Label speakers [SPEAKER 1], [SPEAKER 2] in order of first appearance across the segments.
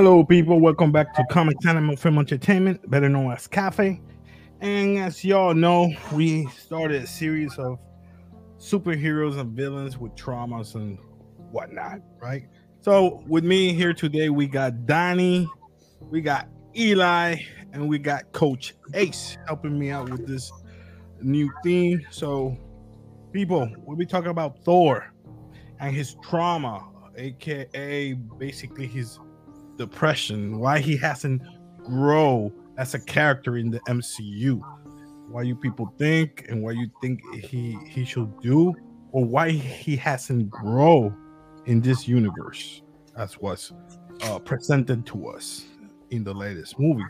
[SPEAKER 1] Hello, people. Welcome back to Comics Anime Film Entertainment, better known as Cafe. And as y'all know, we started a series of superheroes and villains with traumas and whatnot, right? So, with me here today, we got Donnie, we got Eli, and we got Coach Ace helping me out with this new theme. So, people, we'll be talking about Thor and his trauma, aka basically his depression, why he hasn't grow as a character in the MCU, why you people think and what you think he he should do, or why he hasn't grow in this universe as was uh, presented to us in the latest movie.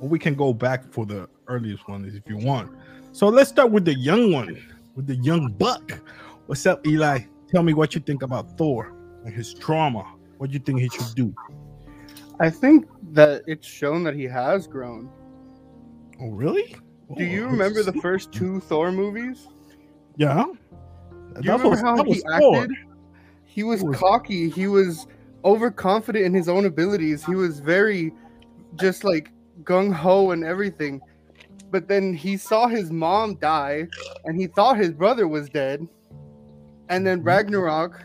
[SPEAKER 1] Or we can go back for the earliest one if you want. So let's start with the young one, with the young buck. What's up, Eli? Tell me what you think about Thor and his trauma. What do you think he should do?
[SPEAKER 2] I think that it's shown that he has grown.
[SPEAKER 1] Oh, really?
[SPEAKER 2] Do you
[SPEAKER 1] Oh,
[SPEAKER 2] remember the first two Thor movies?
[SPEAKER 1] Yeah.
[SPEAKER 2] Do you remember how he acted? He was
[SPEAKER 1] was-
[SPEAKER 2] cocky. He was overconfident in his own abilities. He was very just like gung ho and everything. But then he saw his mom die and he thought his brother was dead. And then
[SPEAKER 1] Mhm.
[SPEAKER 2] Ragnarok,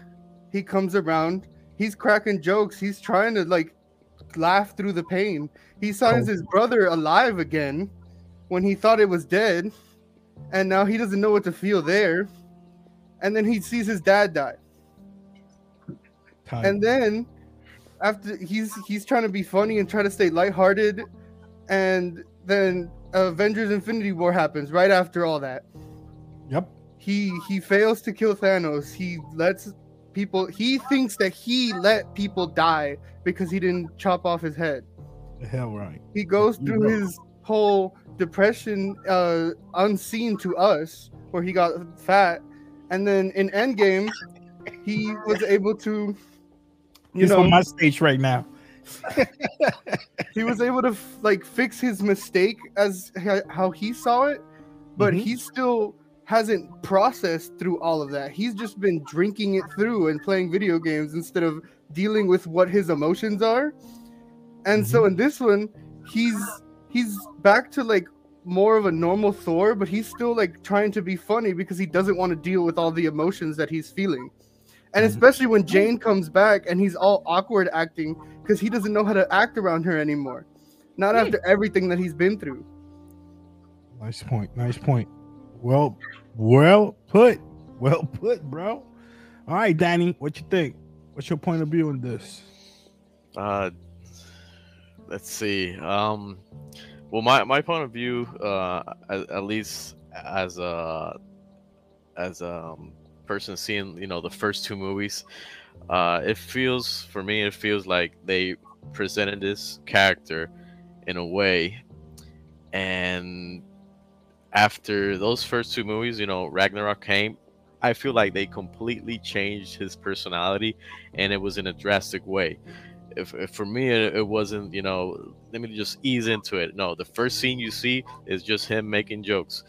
[SPEAKER 2] he comes around. He's cracking jokes. He's trying to like laugh through the pain. He finds his brother alive again when he thought it was dead. And now he doesn't know what to feel there. And then he sees his dad die
[SPEAKER 1] Time.
[SPEAKER 2] and then after he's he's trying to be funny and try to stay lighthearted and then avengers infinity war happens right after all that
[SPEAKER 1] yep.
[SPEAKER 2] he he fails to kill thanos he lets people he thinks that he let people die because he didn't chop off his head
[SPEAKER 1] The hell right.
[SPEAKER 2] he goes
[SPEAKER 1] You
[SPEAKER 2] through
[SPEAKER 1] know.
[SPEAKER 2] his whole depression uh unseen to us where he got fat and then in endgame he was able to you
[SPEAKER 1] He's
[SPEAKER 2] know
[SPEAKER 1] on my stage right now.
[SPEAKER 2] he was able to like fix his mistake as how he saw it but
[SPEAKER 1] Mhm.
[SPEAKER 2] he still hasn't processed through all of that he's just been drinking it through and playing video games instead of dealing with what his emotions are and so in this one he's he's back to like more of a normal thor but he's still like trying to be funny because he doesn't want to deal with all the emotions that he's feeling and
[SPEAKER 1] Mhm.
[SPEAKER 2] especially when jane comes back and he's all awkward acting because he doesn't know how to act around her anymore. Not after everything that he's been through.
[SPEAKER 1] Nice point. Nice point. Well, well put. Well put, bro. All right, Danny, what you think? What's your point of view on this?
[SPEAKER 3] Uh, let's see. Um, well, my, my point of view, uh, at, at least as a as a um, person seeing you know the first two movies, uh, it feels for me it feels like they presented this character in a way, and after those first two movies, you know, Ragnarok came. I feel like they completely changed his personality, and it was in a drastic way. If, if for me it, it wasn't you know let me just ease into it. No the first scene you see is just him making jokes.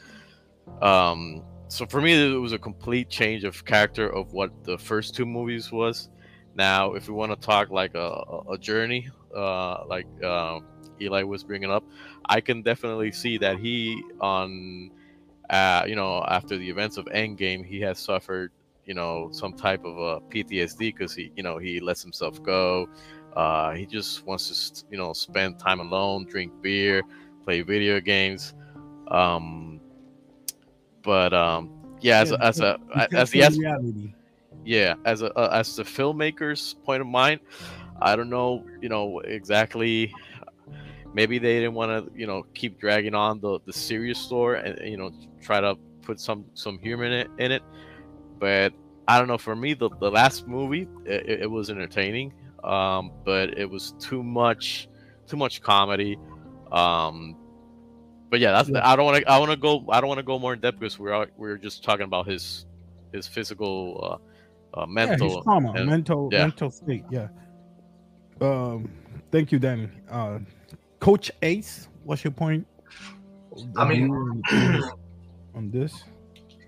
[SPEAKER 3] Um so for me it was a complete change of character of what the first two movies was. Now if we want to talk like a, a- journey uh like uh, eli was bringing up i can definitely see that he on uh you know after the events of endgame he has suffered you know some type of a ptsd because he you know he lets himself go uh, he just wants to, you know, spend time alone, drink beer, play video games. Um, but um, yeah, as
[SPEAKER 1] Yeah,
[SPEAKER 3] a, as a as the as, yeah as a uh, as the filmmaker's point of mind, I don't know, you know, exactly. Maybe they didn't want to, you know, keep dragging on the the serious story and you know try to put some some humor in it in it. But I don't know. For me, the the last movie it, it was entertaining um, but it was too much, too much comedy. Um, but yeah, that's
[SPEAKER 1] Yeah.
[SPEAKER 3] I don't want to. I want to go. I don't want to go more in depth because we're we're just talking about his his physical, uh, uh,
[SPEAKER 1] Yeah,
[SPEAKER 3] mental.
[SPEAKER 1] his trauma,
[SPEAKER 3] and-
[SPEAKER 1] mental,
[SPEAKER 3] yeah.
[SPEAKER 1] mental state. Yeah. Um, thank you, Danny. Uh, Coach Ace, what's your point?
[SPEAKER 4] I mean-
[SPEAKER 1] on this.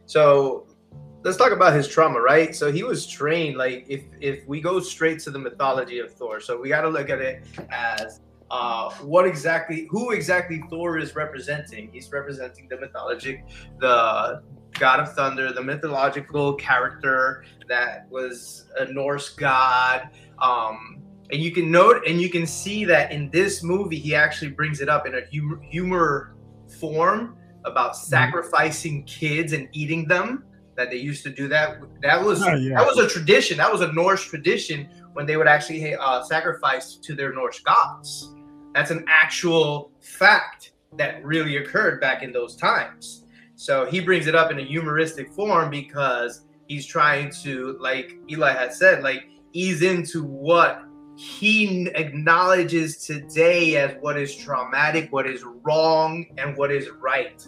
[SPEAKER 4] So let's talk about his trauma, right? So he was trained like if if we go straight to the mythology of Thor, so we got to look at it as uh, what exactly, who exactly Thor is representing. He's representing the mythologic, the god of thunder, the mythological character that was a Norse god. Um, and you can note and you can see that in this movie, he actually brings it up in a humor, humor form about mm-hmm. sacrificing kids and eating them that they used to do that. That was oh, yeah. that was a tradition. That was a Norse tradition when they would actually uh, sacrifice to their Norse gods. That's an actual fact that really occurred back in those times. So he brings it up in a humoristic form because he's trying to, like Eli had said, like ease into what he acknowledges today as what is traumatic, what is wrong, and what is right.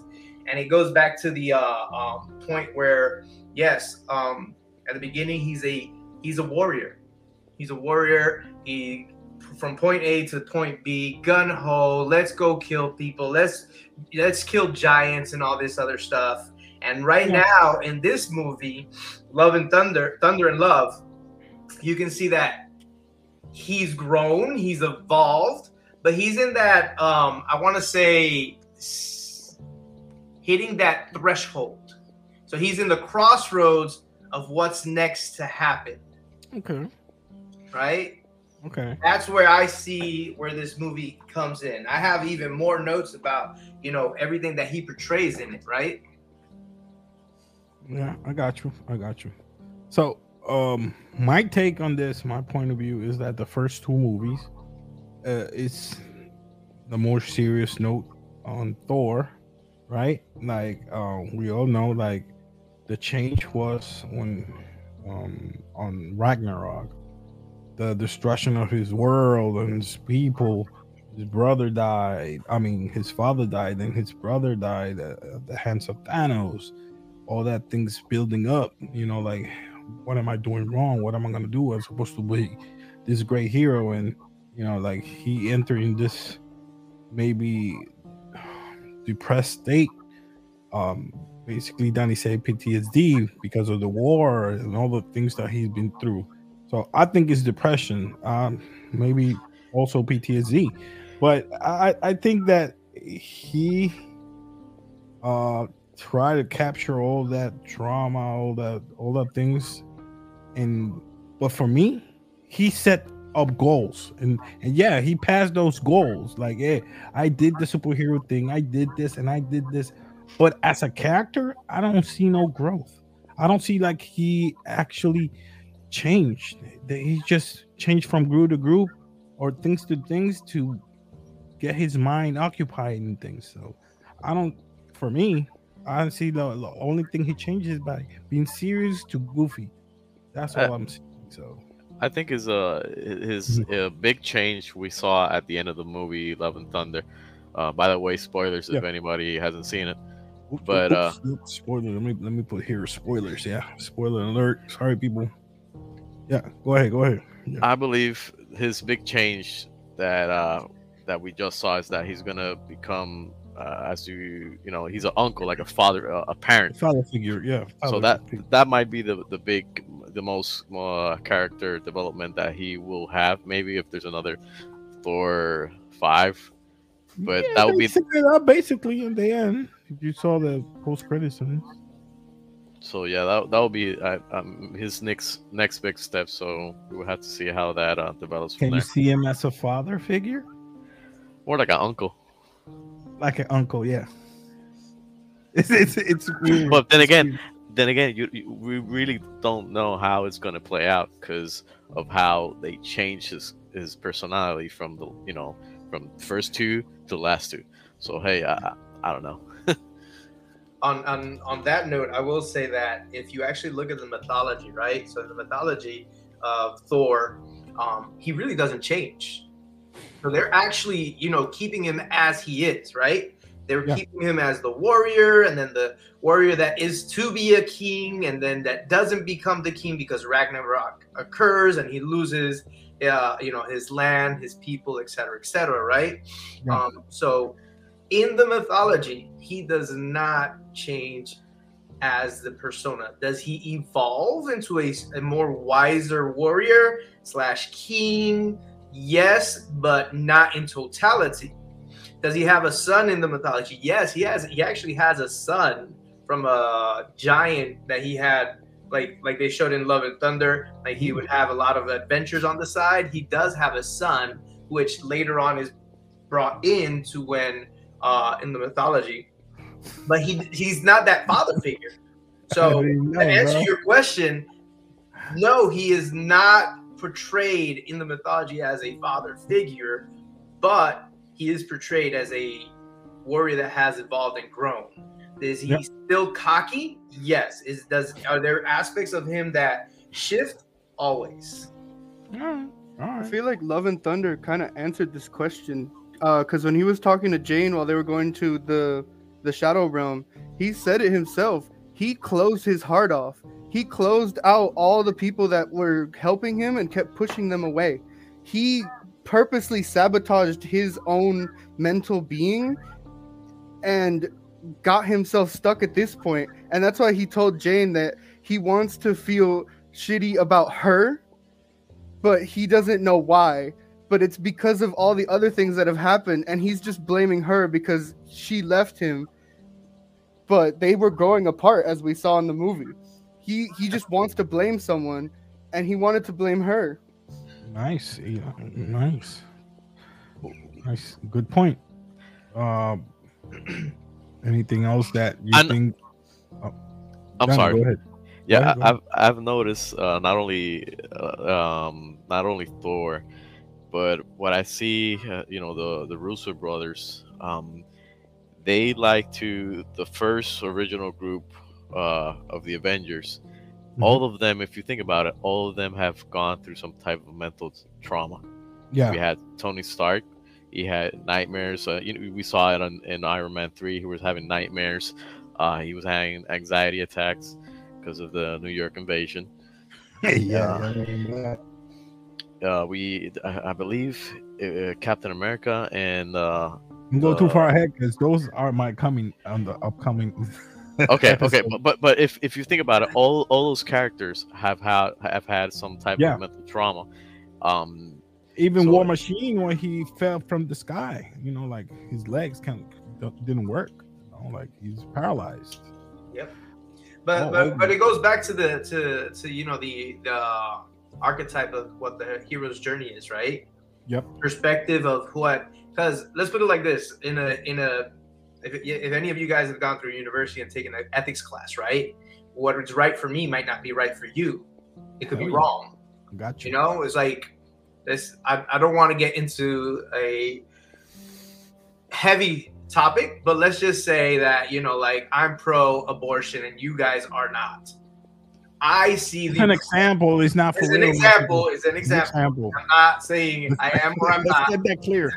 [SPEAKER 4] And it goes back to the uh, um, point where yes um, at the beginning he's a he's a warrior. He's a warrior. He from point a to point b gun ho let's go kill people. Let's let's kill giants and all this other stuff. And right yeah. now in this movie love and thunder thunder and love you can see that he's grown he's evolved but he's in that um i want to say hitting that threshold. So he's in the crossroads of what's next to happen.
[SPEAKER 1] Okay.
[SPEAKER 4] Right?
[SPEAKER 1] Okay.
[SPEAKER 4] That's where I see where this movie comes in. I have even more notes about, you know, everything that he portrays in it, right?
[SPEAKER 1] Yeah, I got you. I got you. So, um my take on this, my point of view is that the first two movies uh it's the more serious note on Thor right? Like um, we all know, like the change was when um, on Ragnarok, the destruction of his world and his people. His brother died. I mean, his father died, then his brother died at, at the hands of Thanos. All that things building up. You know, like what am I doing wrong? What am I gonna do? I'm supposed to be this great hero, and you know, like he entering this maybe depressed state. Um, basically, Danny said PTSD because of the war and all the things that he's been through. So I think it's depression, um, maybe also PTSD, but I, I think that he uh try to capture all that drama, all that all that things, and but for me, he set up goals. And and yeah he passed those goals. Like hey i did the superhero thing. I did this and i did this. But as a character i don't see no growth. I don't see like he actually changed. He just changed from group to group or things to things to get his mind occupied and things. So i don't for me i see the, the only thing he changes by being serious to goofy that's all uh, i'm seeing so
[SPEAKER 3] I think his uh his mm-hmm. uh, big change we saw at the end of the movie Love and Thunder. Uh, by the way, spoilers yeah. if anybody hasn't seen it. But uh,
[SPEAKER 1] spoiler. Let me let me put here spoilers. Yeah, spoiler alert. Sorry, people. Yeah, go ahead. Go ahead. Yeah.
[SPEAKER 3] I believe his big change that uh that we just saw is that he's gonna become uh, as you you know he's an uncle like a father uh, a parent
[SPEAKER 1] father figure yeah
[SPEAKER 3] father so that figure. that might be the the big the most uh, character development that he will have. Maybe if there's another Thor five, but yeah, that would be
[SPEAKER 1] that basically in the end. You saw the post credits
[SPEAKER 3] So yeah, that that will be uh, um, his next next big step. So we will have to see how that uh, develops.
[SPEAKER 1] Can you see him as a father figure?
[SPEAKER 3] More like an uncle.
[SPEAKER 1] Like an uncle, yeah. It's it's it's weird.
[SPEAKER 3] But then again, then again, you, you, we really don't know how it's going to play out because of how they change his his personality from the you know from first two to last two. So hey, I, I don't know.
[SPEAKER 4] on on on that note, I will say that if you actually look at the mythology, right? So the mythology of Thor, um, he really doesn't change. So they're actually, you know, keeping him as he is, right? They're yeah. keeping him as the warrior, and then the warrior that is to be a king, and then that doesn't become the king because Ragnarok occurs and he loses, uh, you know, his land, his people, etc., etc. right? Yeah. Um, so, in the mythology, he does not change as the persona? Does he evolve into a, a more wiser warrior slash king? Yes, but not in totality. Does he have a son in the mythology? Yes, he has. He actually has a son from a giant that he had, like like they showed in Love and Thunder. Like he would have a lot of adventures on the side. He does have a son, which later on is brought in to when uh, in the mythology, but he he's not that father figure. So
[SPEAKER 1] know,
[SPEAKER 4] to answer
[SPEAKER 1] bro.
[SPEAKER 4] your question, no, he is not portrayed in the mythology as a father mm. figure, but he is portrayed as a warrior that has evolved and grown. Is he
[SPEAKER 1] Yep.
[SPEAKER 4] still cocky? Yes. Is does are there aspects of him that shift? Always.
[SPEAKER 1] All right. All
[SPEAKER 2] I feel like Love and Thunder kind of answered this question uh, because when he was talking to Jane while they were going to the the Shadow Realm, he said it himself. He closed his heart off. He closed out all the people that were helping him and kept pushing them away. He purposely sabotaged his own mental being and got himself stuck at this point. And that's why he told Jane that he wants to feel shitty about her but he doesn't know why. But it's because of all the other things that have happened, and he's just blaming her because she left him. But they were growing apart, as we saw in the movie. He he just wants to blame someone, and he wanted to blame her.
[SPEAKER 1] Nice. Yeah, nice. Nice. Good point. Um, anything else that you
[SPEAKER 3] I kn-
[SPEAKER 1] think?
[SPEAKER 3] I'm
[SPEAKER 1] Danny,
[SPEAKER 3] sorry.
[SPEAKER 1] Go ahead.
[SPEAKER 3] Yeah,
[SPEAKER 1] ahead, go
[SPEAKER 3] I, I've I've noticed uh, not only uh, um, not only Thor, but what I see, uh, you know, the the Russo brothers, um, they like to the first original group uh, of the Avengers.
[SPEAKER 1] Mhm.
[SPEAKER 3] All of them, if you think about it, all of them have gone through some type of mental trauma.
[SPEAKER 1] Yeah.
[SPEAKER 3] We had Tony Stark. He had nightmares. Uh, you know, we saw it on, in Iron Man three. He was having nightmares. Uh, he was having anxiety attacks because of the New York invasion.
[SPEAKER 1] yeah.
[SPEAKER 3] Yeah.
[SPEAKER 1] I remember that.
[SPEAKER 3] Uh, we, I I believe, uh, Captain America and uh,
[SPEAKER 1] Don't go too
[SPEAKER 3] Uh,
[SPEAKER 1] far ahead because those are my coming on the upcoming.
[SPEAKER 3] okay, okay, but, but but if if you think about it, all all those characters have had have had some type
[SPEAKER 1] Yeah.
[SPEAKER 3] of mental trauma. Um,
[SPEAKER 1] Even
[SPEAKER 3] So-
[SPEAKER 1] War Machine when he fell from the sky, you know, like his legs kind of didn't work. You know, like he's paralyzed. Yep.
[SPEAKER 4] But
[SPEAKER 1] Oh,
[SPEAKER 4] but, but it goes back to the to to you know the the archetype of what the hero's journey is, right?
[SPEAKER 1] Yep.
[SPEAKER 4] Perspective of what because let's put it like this in a in a if, if any of you guys have gone through university and taken an ethics class, right? What is right for me might not be right for you. It could
[SPEAKER 1] Oh,
[SPEAKER 4] be
[SPEAKER 1] yeah.
[SPEAKER 4] wrong.
[SPEAKER 1] Got you.
[SPEAKER 4] You know, it's like this. I, I don't want to get into a heavy topic, but let's just say that you know, like I'm pro-abortion and you guys are not. I see the
[SPEAKER 1] an example. is not for
[SPEAKER 4] It's an example. It's an example.
[SPEAKER 1] example.
[SPEAKER 4] I'm not saying I am or I'm
[SPEAKER 1] Let's
[SPEAKER 4] not,
[SPEAKER 1] get that clear.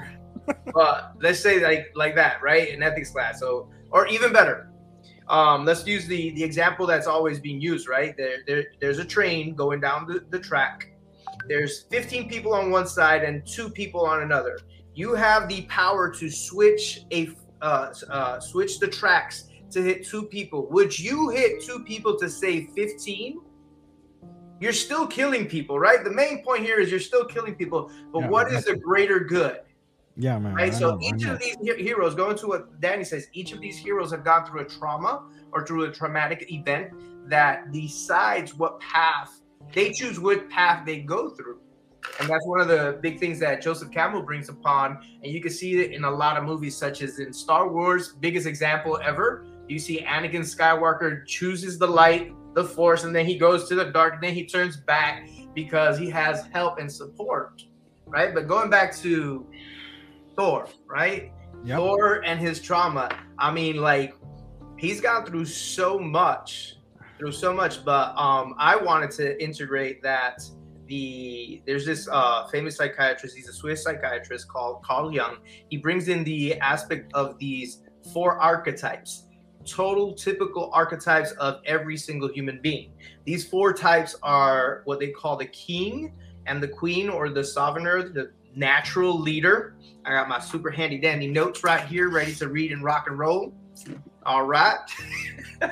[SPEAKER 4] But let's say like like that, right? In ethics class, so or even better. Um, let's use the the example that's always being used, right? There, there there's a train going down the, the track. There's 15 people on one side and two people on another. You have the power to switch a uh, uh, switch the tracks to hit two people. Would you hit two people to save 15? You're still killing people, right? The main point here is you're still killing people, but
[SPEAKER 1] Yeah,
[SPEAKER 4] what is the greater good?
[SPEAKER 1] Yeah, man.
[SPEAKER 4] right?
[SPEAKER 1] I
[SPEAKER 4] So
[SPEAKER 1] know,
[SPEAKER 4] each of these heroes, going to what Danny says, each of these heroes have gone through a trauma or through a traumatic event that decides what path they choose, what path they go through. And that's one of the big things that Joseph Campbell brings upon. And you can see it in a lot of movies, such as in Star Wars, biggest example ever. You see Anakin Skywalker chooses the light, the force, and then he goes to the dark, and then he turns back because he has help and support. Right. But going back to Thor, right?
[SPEAKER 1] Yep.
[SPEAKER 4] Thor and his trauma. I mean, like, he's gone through so much, through so much. But um, I wanted to integrate that the there's this uh famous psychiatrist. He's a Swiss psychiatrist called Carl Jung. He brings in the aspect of these four archetypes, total typical archetypes of every single human being. These four types are what they call the king and the queen, or the sovereigner, the natural leader. I got my super handy dandy notes right here, ready to read and rock and roll. All right.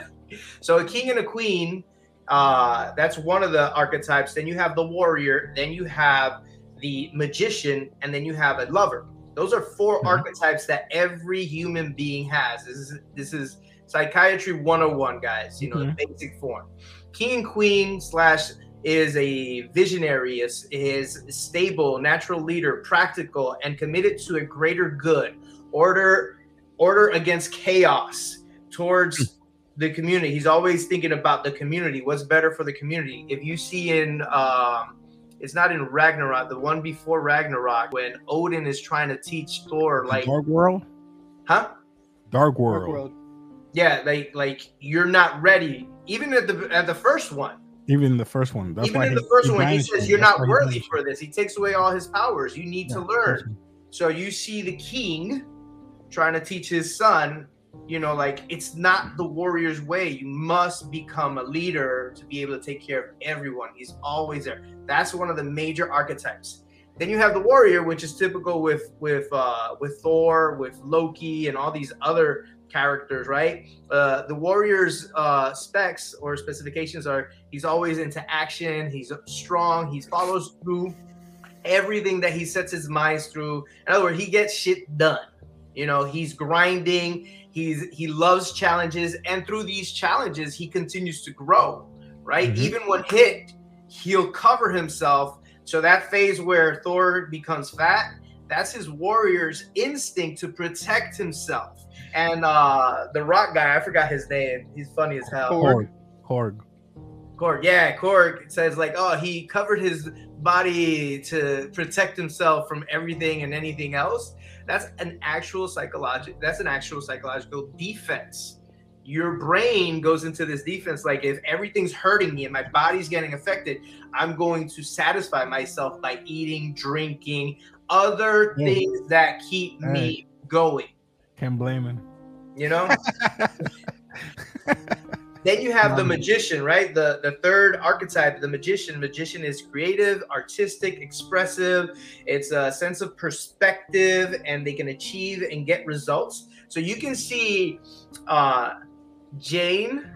[SPEAKER 4] So a king and a queen, uh, that's one of the archetypes. Then you have the warrior. Then you have the magician, and then you have a lover. Those are 4
[SPEAKER 1] Mhm.
[SPEAKER 4] archetypes that every human being has. This is this is psychiatry 101, guys. You know, the basic form. King and queen slash is a visionary, is, is stable, natural leader, practical, and committed to a greater good. Order, order against chaos towards the community. He's always thinking about the community. What's better for the community? If you see in um, it's not in Ragnarok, the one before Ragnarok, when Odin is trying to teach Thor, like,
[SPEAKER 1] Dark World.
[SPEAKER 4] huh?
[SPEAKER 1] Dark
[SPEAKER 2] Dark
[SPEAKER 1] World.
[SPEAKER 2] World.
[SPEAKER 4] Yeah, like, like you're not ready. Even at the at the first one,
[SPEAKER 1] Even the first one. That's
[SPEAKER 4] even
[SPEAKER 1] why
[SPEAKER 4] in the first
[SPEAKER 1] he
[SPEAKER 4] one, he says you're not worthy for this. He takes away all his powers. You need to learn. So you see the king trying to teach his son, you know, like it's not the warrior's way. You must become a leader to be able to take care of everyone. He's always there. That's one of the major archetypes. Then you have the warrior, which is typical with with uh, with Thor, with Loki, and all these other characters, right? Uh, the warrior's uh, specs or specifications are he's always into action, he's strong, he follows through everything that he sets his minds through. In other words, he gets shit done. You know, he's grinding. He's he loves challenges, and through these challenges, he continues to grow. Right,
[SPEAKER 1] Mhm.
[SPEAKER 4] even when hit, he'll cover himself. So that phase where Thor becomes fat, that's his warrior's instinct to protect himself. And uh the rock guy, I forgot his name. He's funny as hell.
[SPEAKER 2] Korg.
[SPEAKER 1] Korg. Korg.
[SPEAKER 4] Korg, yeah, Korg says like, oh, he covered his body to protect himself from everything and anything else. That's an actual psychological. That's an actual psychological defense. Your brain goes into this defense like if everything's hurting me and my body's getting affected, I'm going to satisfy myself by eating, drinking, other
[SPEAKER 1] Yeah.
[SPEAKER 4] things that keep me going.
[SPEAKER 1] Can't blame him.
[SPEAKER 4] You know. Then you have the magician, right? The the third archetype, the magician. Magician is creative, artistic, expressive. It's a sense of perspective, and they can achieve and get results. So you can see uh, Jane,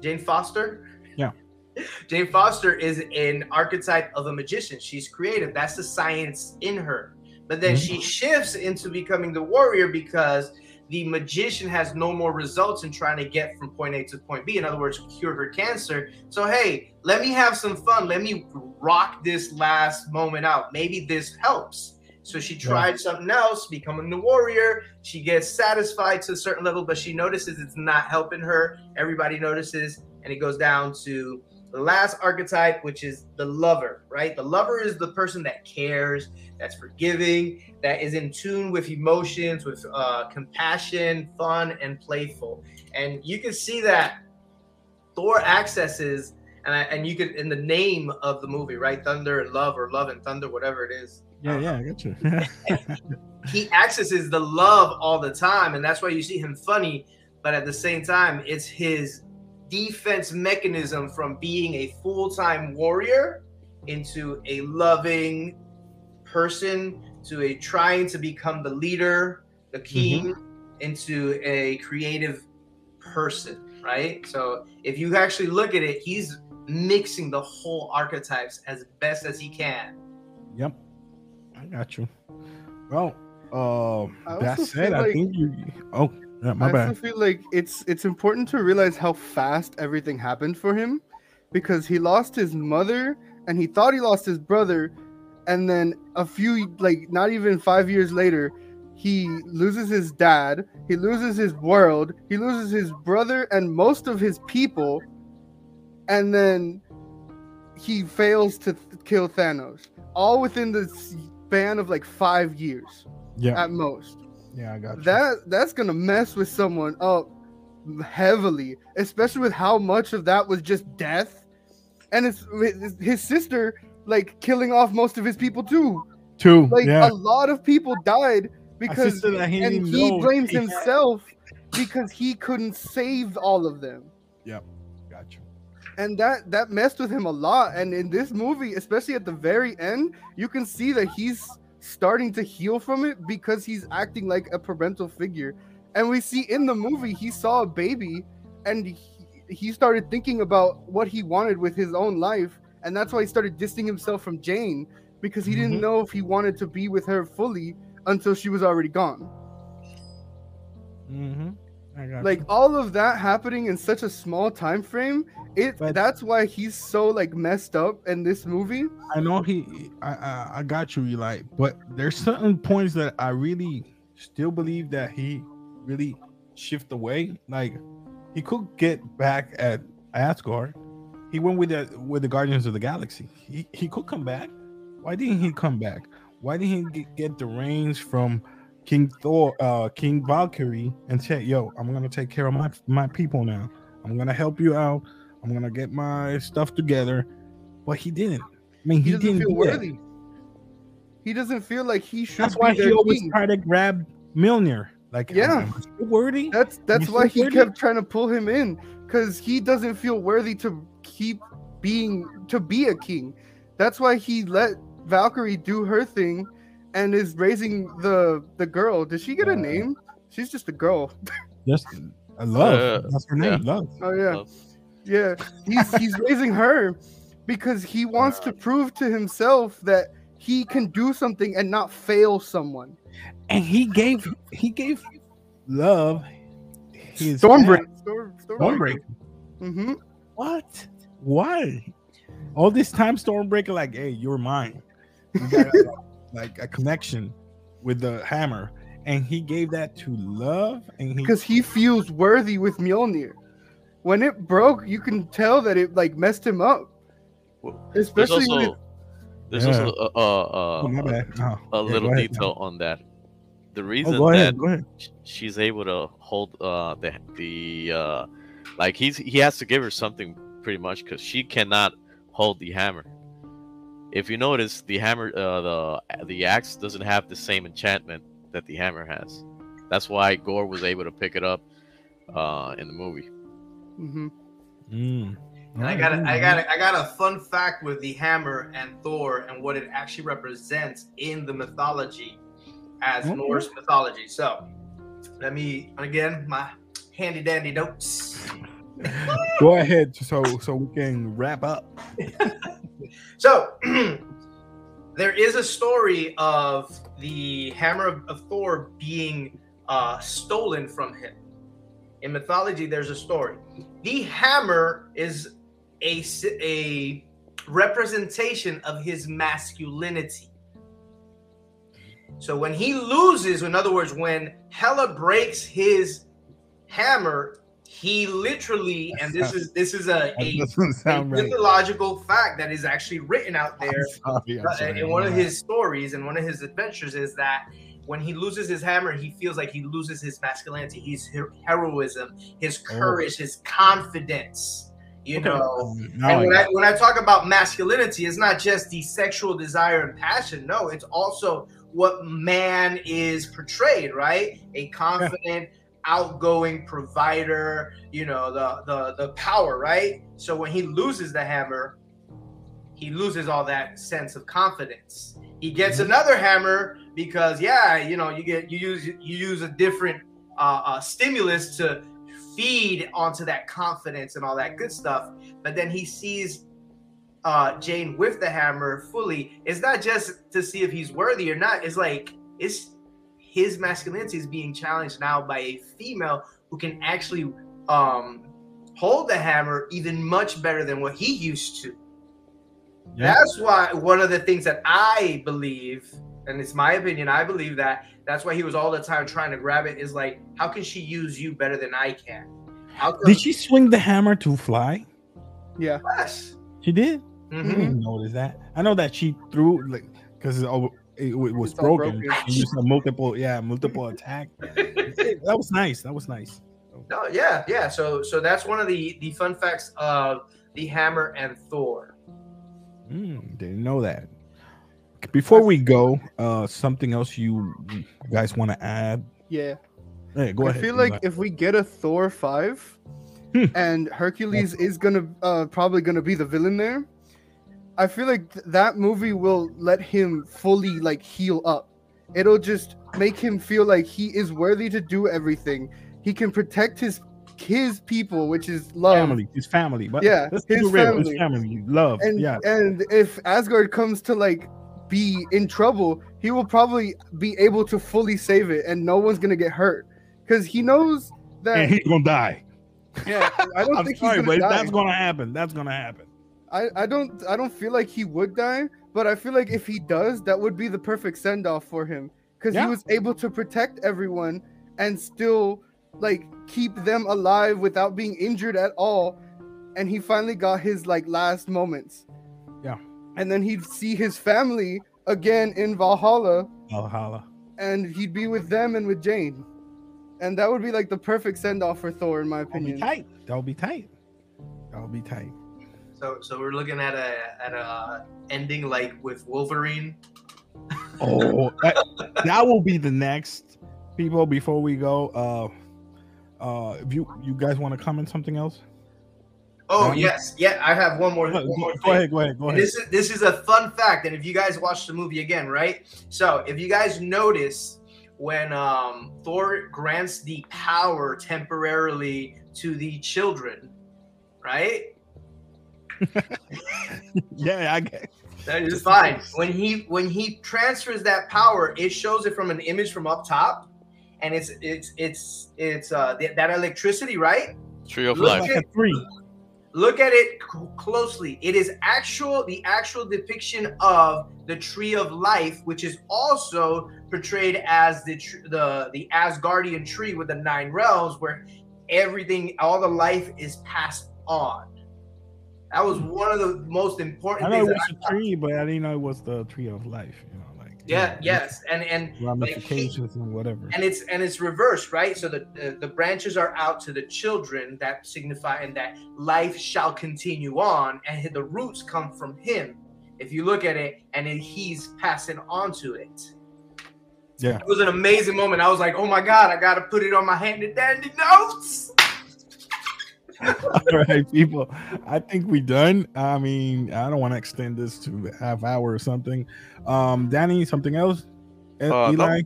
[SPEAKER 4] Jane Foster.
[SPEAKER 1] Yeah.
[SPEAKER 4] Jane Foster is an archetype of a magician. She's creative. That's the science in her. But then
[SPEAKER 1] Mhm.
[SPEAKER 4] she shifts into becoming the warrior because the magician has no more results in trying to get from point A to point B. In other words, cure her cancer. So, hey, let me have some fun. Let me rock this last moment out. Maybe this helps. So she
[SPEAKER 1] Yeah.
[SPEAKER 4] tried something else, becoming the warrior. She gets satisfied to a certain level, but she notices it's not helping her. Everybody notices, and it goes down to the last archetype, which is the lover, right? The lover is the person that cares, that's forgiving, that is in tune with emotions, with uh, compassion, fun, and playful. And you can see that Thor accesses, and I, and you could in the name of the movie, right? Thunder and love, or love and thunder, whatever it is.
[SPEAKER 1] Yeah, yeah, I got you.
[SPEAKER 4] He accesses the love all the time, and that's why you see him funny. But at the same time, it's his defense mechanism from being a full-time warrior into a loving person to a trying to become the leader, the king, into a creative person, right? So if you actually look at it, he's mixing the whole archetypes as best as he can.
[SPEAKER 1] yep. I got you. Well, uh,
[SPEAKER 2] I
[SPEAKER 1] that said,
[SPEAKER 2] feel
[SPEAKER 1] I think you. Oh, yeah, my
[SPEAKER 2] I
[SPEAKER 1] bad.
[SPEAKER 2] also feel like it's it's important to realize how fast everything happened for him, because he lost his mother and he thought he lost his brother, and then a few like not even five years later, he loses his dad, he loses his world, he loses his brother and most of his people, and then he fails to th- kill Thanos, all within the span of like five years
[SPEAKER 1] Yeah,
[SPEAKER 2] at most
[SPEAKER 1] yeah, I got you.
[SPEAKER 2] that that's gonna mess with someone up heavily, especially with how much of that was just death, and it's his sister like killing off most of his people too.
[SPEAKER 1] Two.
[SPEAKER 2] Like
[SPEAKER 1] yeah.
[SPEAKER 2] a lot of people died because
[SPEAKER 1] he
[SPEAKER 2] and he
[SPEAKER 1] know
[SPEAKER 2] blames himself because he couldn't save all of them.
[SPEAKER 1] Got you.
[SPEAKER 2] And that that messed with him a lot. And in this movie, especially at the very end, you can see that he's starting to heal from it because he's acting like a parental figure. And we see in the movie he saw a baby, and he, he started thinking about what he wanted with his own life, and that's why he started distancing himself from Jane because he
[SPEAKER 1] Mhm.
[SPEAKER 2] didn't know if he wanted to be with her fully until she was already gone.
[SPEAKER 1] Mm-hmm.
[SPEAKER 2] Like all of that happening in such a small time frame, it
[SPEAKER 1] But-
[SPEAKER 2] that's why he's so like messed up in this movie.
[SPEAKER 1] I know he. I, I I got you, Eli. But there's certain points that I really still believe that he really shift away. Like he could get back at Asgard. He went with the with the Guardians of the Galaxy. He he could come back. Why didn't he come back? Why didn't he get, get the reins from King Thor, uh, King Valkyrie, and say, "Yo, I'm gonna take care of my my people now. I'm gonna help you out. I'm gonna get my stuff together." But he didn't. I mean,
[SPEAKER 2] He,
[SPEAKER 1] he,
[SPEAKER 2] doesn't
[SPEAKER 1] didn't
[SPEAKER 2] feel
[SPEAKER 1] do that.
[SPEAKER 2] worthy. He doesn't feel like he should.
[SPEAKER 1] That's why
[SPEAKER 2] be
[SPEAKER 1] he always
[SPEAKER 2] king.
[SPEAKER 1] tried to grab Mjolnir. Like,
[SPEAKER 2] Yeah.
[SPEAKER 1] am I still worthy?
[SPEAKER 2] That's that's why he
[SPEAKER 1] worthy?
[SPEAKER 2] kept trying to pull him in because he doesn't feel worthy to keep being to be a king. That's why he let Valkyrie do her thing and is raising the the girl. Does she get a
[SPEAKER 1] Uh,
[SPEAKER 2] name? She's just a girl.
[SPEAKER 1] Just I love.
[SPEAKER 3] Uh,
[SPEAKER 1] That's her name. Love.
[SPEAKER 2] Oh yeah,
[SPEAKER 3] Love.
[SPEAKER 2] yeah. He's he's raising her because he wants to prove to himself that he can do something and not fail someone.
[SPEAKER 1] And he gave he gave love his
[SPEAKER 2] Stormbreak. Storm,
[SPEAKER 1] Stormbreaker.
[SPEAKER 2] Mm-hmm.
[SPEAKER 1] What? Why? All this time, Stormbreaker, like, hey, you're mine. We got like a connection with the hammer, and he gave that to love, and he
[SPEAKER 2] because he feels worthy with Mjolnir. When it broke, you can tell that it like messed him up,
[SPEAKER 3] Well, There's
[SPEAKER 2] especially
[SPEAKER 3] also
[SPEAKER 2] with
[SPEAKER 3] there's
[SPEAKER 1] Yeah.
[SPEAKER 3] also a, a,
[SPEAKER 1] Oh, my
[SPEAKER 3] a.
[SPEAKER 1] Oh,
[SPEAKER 3] a
[SPEAKER 1] yeah,
[SPEAKER 3] little
[SPEAKER 1] ahead.
[SPEAKER 3] detail on that. The
[SPEAKER 1] Oh,
[SPEAKER 3] reason
[SPEAKER 1] go
[SPEAKER 3] that
[SPEAKER 1] ahead. Go ahead.
[SPEAKER 3] sh- she's able to hold uh the the uh like he's he has to give her something pretty much because she cannot hold the hammer if you notice the hammer uh the the axe doesn't have the same enchantment that the hammer has that's why Gorr was able to pick it up uh in the movie
[SPEAKER 2] Mhm.
[SPEAKER 1] Mm.
[SPEAKER 4] And I got a, I got a, I got a fun fact with the hammer and Thor and what it actually represents in the mythology as
[SPEAKER 1] Okay.
[SPEAKER 4] Norse mythology. So let me again my handy dandy notes.
[SPEAKER 1] Go ahead, so so we can wrap up.
[SPEAKER 4] So there is a story of the hammer of, of Thor being uh, stolen from him. In mythology, there's a story. The hammer is a, a representation of his masculinity. So when he loses, in other words, when Hela breaks his hammer, he literally, and this is this is a, a a
[SPEAKER 1] right.
[SPEAKER 4] mythological fact that is actually written out there
[SPEAKER 1] Sorry, I'm
[SPEAKER 4] uh,
[SPEAKER 1] sorry.
[SPEAKER 4] in one of his stories and one of his adventures is that when he loses his hammer, he feels like he loses his masculinity, his heroism, his
[SPEAKER 1] Oh.
[SPEAKER 4] courage, his confidence. You
[SPEAKER 1] Okay.
[SPEAKER 4] know,
[SPEAKER 1] Now
[SPEAKER 4] and when
[SPEAKER 1] got
[SPEAKER 4] I when I talk about masculinity, it's not just the sexual desire and passion. No, it's also what man is portrayed, right? A confident, outgoing provider. You know, the the the power, right? So when he loses the hammer, he loses all that sense of confidence. He gets another hammer because yeah, you know, you get you use you use a different uh, uh, stimulus to feed onto that confidence and all that good stuff. But then he sees uh, Jane with the hammer fully. It's not just to see if he's worthy or not. It's like it's his masculinity is being challenged now by a female who can actually um, hold the hammer even much better than what he used to.
[SPEAKER 1] Yeah.
[SPEAKER 4] That's why one of the things that I believe, and it's my opinion, I believe that that's why he was all the time trying to grab it. Is like, how can she use you better than I can? How come?
[SPEAKER 1] Did she swing the hammer to fly?
[SPEAKER 2] Yeah.
[SPEAKER 4] Yes.
[SPEAKER 1] She did. I
[SPEAKER 4] Mhm.
[SPEAKER 1] didn't notice that. I know that she threw like because it, it, it was
[SPEAKER 2] It's
[SPEAKER 1] broken.
[SPEAKER 2] broken.
[SPEAKER 1] And you saw multiple, yeah, multiple attack. that was nice. That was nice.
[SPEAKER 4] No, yeah, yeah. So, so that's one of the the fun facts of the hammer and Thor.
[SPEAKER 1] Mm, didn't know that. Before we go, uh, something else you you guys want to add?
[SPEAKER 2] Yeah.
[SPEAKER 1] Hey, go
[SPEAKER 2] I
[SPEAKER 1] ahead.
[SPEAKER 2] feel
[SPEAKER 1] go
[SPEAKER 2] like
[SPEAKER 1] ahead.
[SPEAKER 2] if we get a Thor five,
[SPEAKER 1] Hmm.
[SPEAKER 2] and Hercules is gonna uh, probably gonna be the villain there, I feel like th- that movie will let him fully like heal up. It'll just make him feel like he is worthy to do everything. He can protect his his people, which is love.
[SPEAKER 1] family, his family. But
[SPEAKER 2] Yeah, his
[SPEAKER 1] real.
[SPEAKER 2] family.
[SPEAKER 1] His family, love.
[SPEAKER 2] And
[SPEAKER 1] yeah,
[SPEAKER 2] and if Asgard comes to like be in trouble, he will probably be able to fully save it, and no one's gonna get hurt because he knows that.
[SPEAKER 1] and he's gonna die.
[SPEAKER 2] yeah, I don't
[SPEAKER 1] I'm
[SPEAKER 2] think
[SPEAKER 1] sorry,
[SPEAKER 2] he's gonna
[SPEAKER 1] but
[SPEAKER 2] die.
[SPEAKER 1] that's gonna happen. That's gonna happen.
[SPEAKER 2] I, I don't I don't feel like he would die, but I feel like if he does, that would be the perfect send off for him because
[SPEAKER 1] Yeah.
[SPEAKER 2] he was able to protect everyone and still like keep them alive without being injured at all, and he finally got his like last moments.
[SPEAKER 1] Yeah.
[SPEAKER 2] and then he'd see his family again in Valhalla,
[SPEAKER 1] Valhalla.
[SPEAKER 2] and he'd be with them and with Jane, and that would be like the perfect send off for Thor, in my
[SPEAKER 1] That'll be
[SPEAKER 2] opinion.
[SPEAKER 1] tight. That'll be tight. That'll be tight.
[SPEAKER 4] So so we're looking at a at a ending like with Wolverine.
[SPEAKER 1] Oh, that, that will be the next people. Before we go, uh, uh, if you you guys want to comment something else,
[SPEAKER 4] Oh
[SPEAKER 1] Um,
[SPEAKER 4] yes, yeah. I have one more.
[SPEAKER 1] go,
[SPEAKER 4] one more
[SPEAKER 1] go ahead, go ahead, go ahead.
[SPEAKER 4] This is this is a fun fact, and if you guys watch the movie again, right? So if you guys notice when um, Thor grants the power temporarily to the children, right?
[SPEAKER 1] Yeah, I get.
[SPEAKER 4] That is fine. When he when he transfers that power, it shows it from an image from up top, and it's it's it's it's uh th- that electricity, right?
[SPEAKER 3] Tree of
[SPEAKER 4] Look
[SPEAKER 3] life.
[SPEAKER 4] At-
[SPEAKER 1] three.
[SPEAKER 4] look at it c- closely it is actual the actual depiction of the tree of life which is also portrayed as the tr- the the asgardian tree with the nine realms where everything all the life is passed on that was mm. one of the most important.
[SPEAKER 1] I know it was a tree, but I didn't know it was the tree of life. You know, like
[SPEAKER 4] yeah yes and and
[SPEAKER 1] ramifications and whatever.
[SPEAKER 4] and it's and it's reversed right so the, the the branches are out to the children that signify and that life shall continue on and the roots come from him if you look at it and then he's passing on to it
[SPEAKER 1] Yeah.
[SPEAKER 4] it was an amazing moment i was like oh my god i gotta put it on my handy dandy notes
[SPEAKER 1] All right, people. I think we done. I mean, I don't want to extend this to half hour or something. Um, Danny, something else? E-
[SPEAKER 3] Uh, no.
[SPEAKER 1] Eli,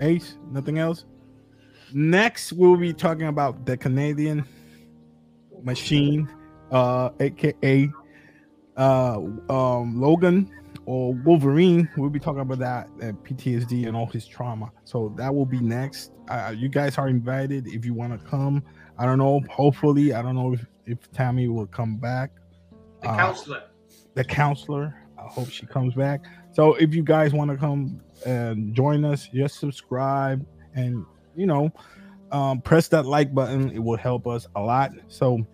[SPEAKER 1] Ace, nothing else. Next, we'll be talking about the Canadian machine, uh, aka uh, um, Logan or Wolverine. We'll be talking about that and PTSD and all his trauma. So that will be next. Uh, you guys are invited if you want to come. I don't know. Hopefully, I don't know if, if Tammy will come back.
[SPEAKER 4] the
[SPEAKER 1] Uh,
[SPEAKER 4] counselor
[SPEAKER 1] the counselor. I hope she comes back. So if you guys want to come and join us, just subscribe and you know, um, press that like button. It will help us a lot. So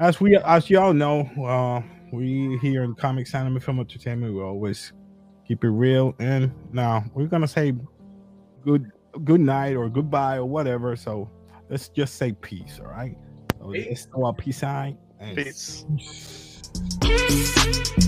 [SPEAKER 1] as we as y'all know, uh, we here in Comics Anime Film Entertainment, we always keep it real. And now we're gonna say good good night or goodbye or whatever. So let's just say peace, all right? So
[SPEAKER 4] Peace.
[SPEAKER 1] let's throw a peace sign.
[SPEAKER 3] Peace.
[SPEAKER 1] Peace.